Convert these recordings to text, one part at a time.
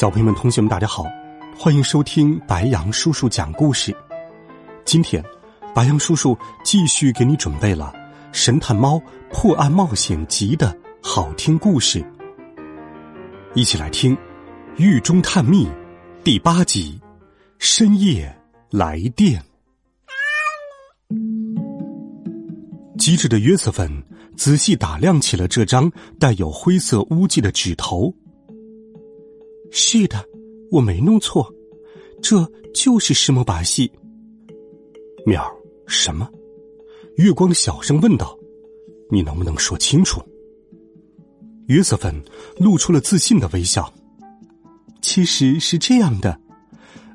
小朋友们、同学们，大家好，欢迎收听白杨叔叔讲故事。今天，白杨叔叔继续给你准备了《神探猫破案冒险集》的好听故事，一起来听《狱中探秘》第八集《深夜来电》。机智的约瑟芬仔细打量起了这张带有灰色污迹的纸头。是的，我没弄错，这就是什么把戏。喵，什么？月光小声问道：“你能不能说清楚？”约瑟芬露出了自信的微笑。其实是这样的，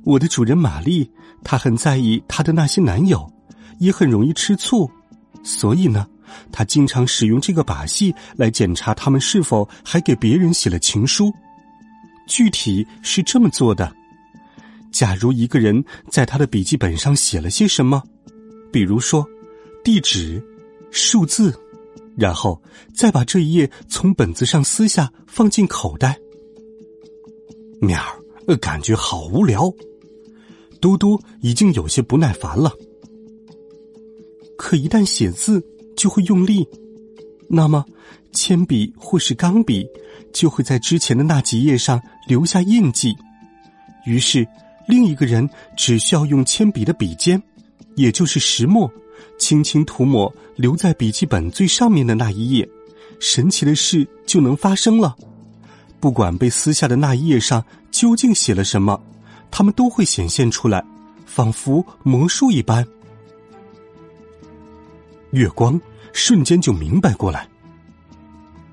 我的主人玛丽，她很在意她的那些男友，也很容易吃醋，所以呢，她经常使用这个把戏来检查他们是否还给别人写了情书。具体是这么做的：假如一个人在他的笔记本上写了些什么，比如说地址、数字，然后再把这一页从本子上撕下放进口袋。喵儿，呃感觉好无聊。嘟嘟已经有些不耐烦了。可一旦写字就会用力，那么铅笔或是钢笔就会在之前的那几页上。留下印记，于是另一个人只需要用铅笔的笔尖，也就是石墨，轻轻涂抹留在笔记本最上面的那一页，神奇的事就能发生了。不管被撕下的那一页上究竟写了什么，他们都会显现出来，仿佛魔术一般。月光瞬间就明白过来。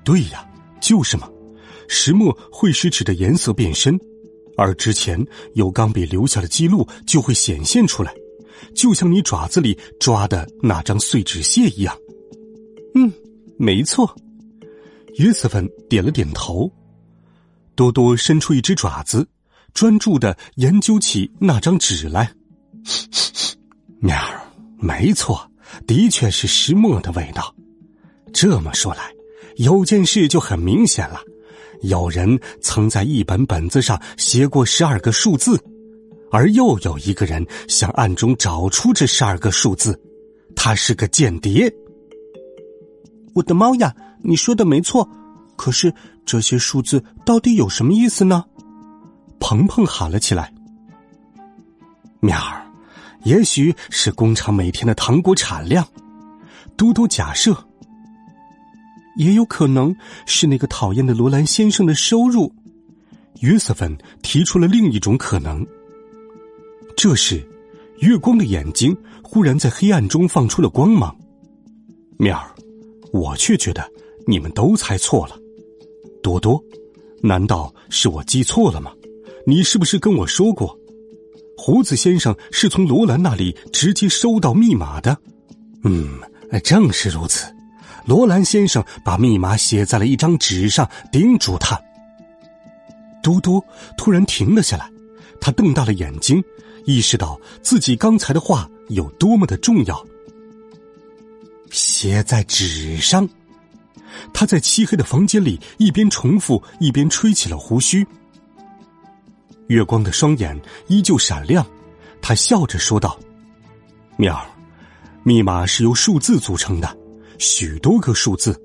对呀，就是嘛。石墨会使纸的颜色变深，而之前有钢笔留下的记录就会显现出来，就像你爪子里抓的那张碎纸屑一样。嗯，没错。约瑟芬点了点头。多多伸出一只爪子，专注的研究起那张纸来。喵，没错，的确是石墨的味道。这么说来，有件事就很明显了。有人曾在一本本子上写过十二个数字，而又有一个人想暗中找出这十二个数字，他是个间谍。我的猫呀，你说的没错，可是这些数字到底有什么意思呢？鹏鹏喊了起来。喵儿，也许是工厂每天的糖果产量。嘟嘟假设。也有可能是那个讨厌的罗兰先生的收入。约瑟芬提出了另一种可能。这时，月光的眼睛忽然在黑暗中放出了光芒。面儿，我却觉得你们都猜错了。多多，难道是我记错了吗？你是不是跟我说过，胡子先生是从罗兰那里直接收到密码的？嗯，正是如此。罗兰先生把密码写在了一张纸上，叮嘱他。嘟嘟突然停了下来，他瞪大了眼睛，意识到自己刚才的话有多么的重要。写在纸上，他在漆黑的房间里一边重复，一边吹起了胡须。月光的双眼依旧闪亮，他笑着说道：“妙儿，密码是由数字组成的。”许多个数字，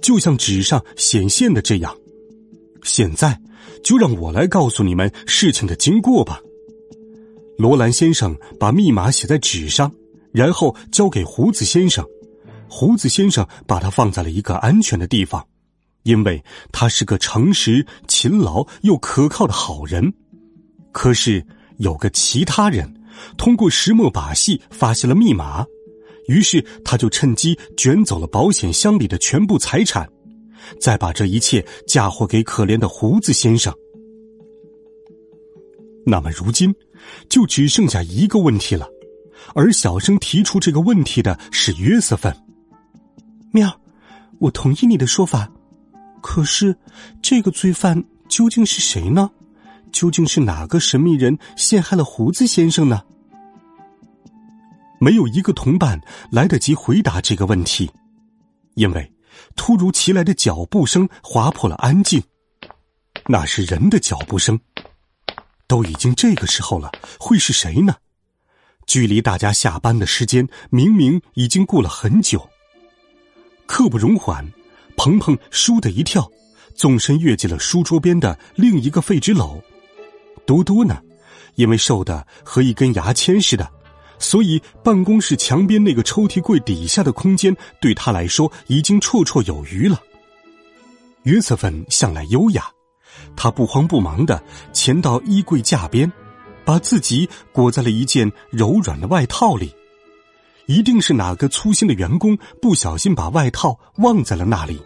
就像纸上显现的这样。现在，就让我来告诉你们事情的经过吧。罗兰先生把密码写在纸上，然后交给胡子先生。胡子先生把它放在了一个安全的地方，因为他是个诚实、勤劳又可靠的好人。可是，有个其他人通过石墨把戏发现了密码。于是他就趁机卷走了保险箱里的全部财产，再把这一切嫁祸给可怜的胡子先生。那么如今，就只剩下一个问题了，而小声提出这个问题的是约瑟芬。喵，我同意你的说法，可是这个罪犯究竟是谁呢？究竟是哪个神秘人陷害了胡子先生呢？没有一个同伴来得及回答这个问题，因为突如其来的脚步声划破了安静。那是人的脚步声。都已经这个时候了，会是谁呢？距离大家下班的时间明明已经过了很久。刻不容缓，鹏鹏倏的一跳，纵身跃进了书桌边的另一个废纸篓。嘟嘟呢，因为瘦的和一根牙签似的，所以办公室墙边那个抽屉柜底下的空间对他来说已经绰绰有余了。约瑟芬向来优雅。他不慌不忙的潜到衣柜架边，把自己裹在了一件柔软的外套里。一定是哪个粗心的员工不小心把外套忘在了那里。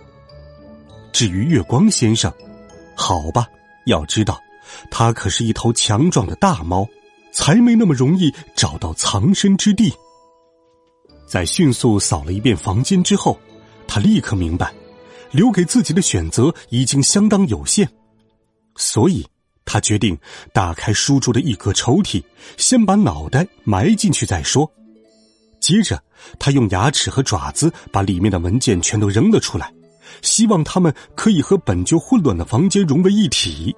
至于月光先生，好吧，要知道，他可是一头强壮的大猫，才没那么容易找到藏身之地。在迅速扫了一遍房间之后，他立刻明白，留给自己的选择已经相当有限。所以，他决定打开书桌的一格抽屉，先把脑袋埋进去再说。接着，他用牙齿和爪子把里面的文件全都扔了出来，希望他们可以和本就混乱的房间融为一体。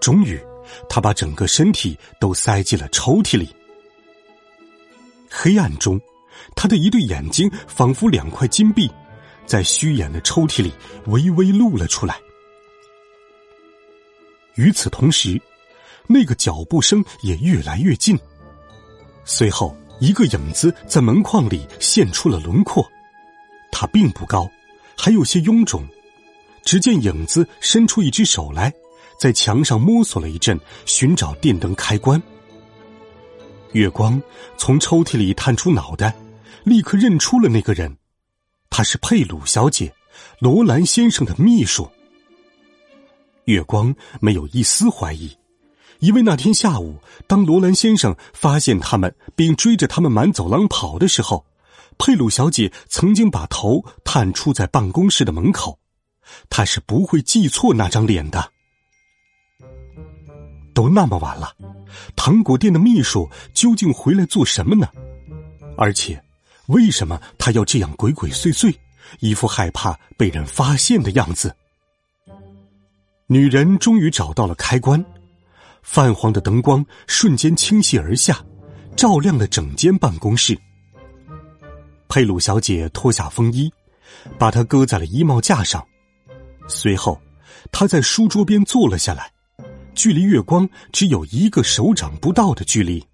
终于，他把整个身体都塞进了抽屉里。黑暗中，他的一对眼睛仿佛两块金币，在虚掩的抽屉里微微露了出来。与此同时，那个脚步声也越来越近。随后，一个影子在门框里现出了轮廓。它并不高，还有些臃肿。只见影子伸出一只手来，在墙上摸索了一阵，寻找电灯开关。月光从抽屉里探出脑袋，立刻认出了那个人，她是佩鲁小姐，罗兰先生的秘书。月光没有一丝怀疑，因为那天下午，当罗兰先生发现他们并追着他们满走廊跑的时候，佩鲁小姐曾经把头探出在办公室的门口，她是不会记错那张脸的。都那么晚了，糖果店的秘书究竟回来做什么呢？而且，为什么他要这样鬼鬼祟祟，一副害怕被人发现的样子？女人终于找到了开关，泛黄的灯光瞬间倾泻而下，照亮了整间办公室。佩鲁小姐脱下风衣，把它搁在了衣帽架上，随后，她在书桌边坐了下来，距离月光只有一个手掌不到的距离。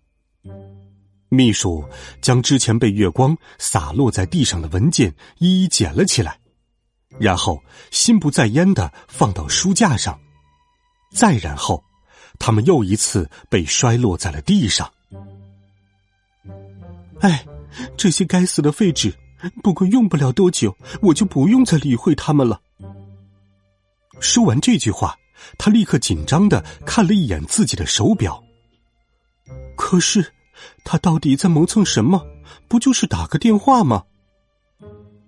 秘书将之前被月光洒落在地上的文件一一捡了起来。然后心不在焉的放到书架上，再然后，他们又一次被摔落在了地上。哎，这些该死的废纸！不过用不了多久，我就不用再理会他们了。说完这句话，他立刻紧张的看了一眼自己的手表。可是，他到底在磨蹭什么？不就是打个电话吗？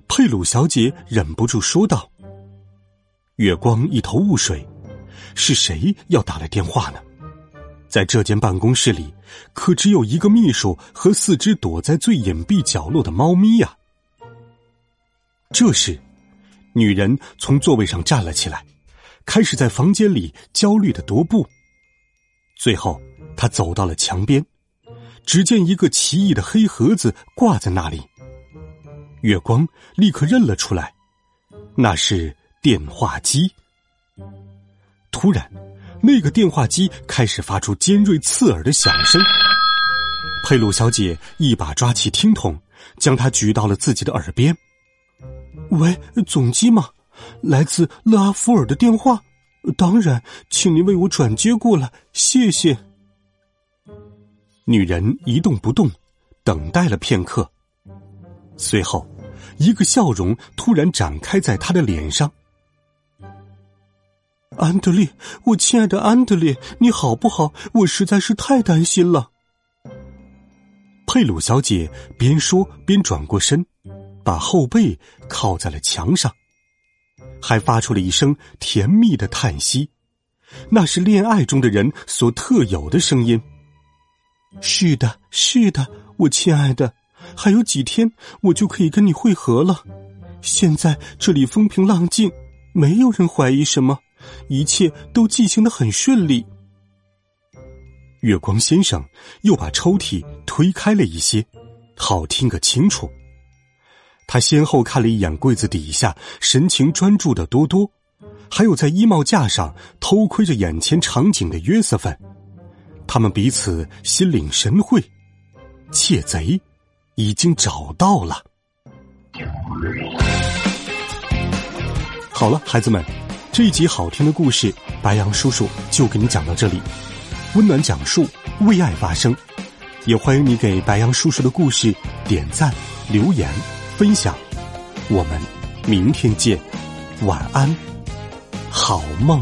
佩鲁小姐忍不住说道：“月光一头雾水，是谁要打来电话呢？在这间办公室里，可只有一个秘书和四只躲在最隐蔽角落的猫咪呀。”这时，女人从座位上站了起来，开始在房间里焦虑的踱步。最后，他走到了墙边，只见一个奇异的黑盒子挂在那里。月光立刻认了出来，那是电话机。突然，那个电话机开始发出尖锐刺耳的响声。佩鲁小姐一把抓起听筒，将它举到了自己的耳边。“喂，总机吗？来自勒阿弗尔的电话。当然，请您为我转接过来，谢谢。”女人一动不动，等待了片刻，随后。一个笑容突然展开在她的脸上。安德烈，我亲爱的安德烈，你好不好？我实在是太担心了。佩鲁小姐边说边转过身，把后背靠在了墙上，还发出了一声甜蜜的叹息，那是恋爱中的人所特有的声音。是的，是的，我亲爱的，还有几天我就可以跟你会合了。现在这里风平浪静，没有人怀疑什么。一切都进行的很顺利。月光先生又把抽屉推开了一些，好听个清楚。他先后看了一眼柜子底下神情专注的多多，还有在衣帽架上偷窥着眼前场景的约瑟芬。他们彼此心领神会，窃贼已经找到了。好了，孩子们。这一集好听的故事，白杨叔叔就给你讲到这里。温暖讲述，为爱发声，也欢迎你给白杨叔叔的故事点赞、留言、分享。我们明天见，晚安，好梦。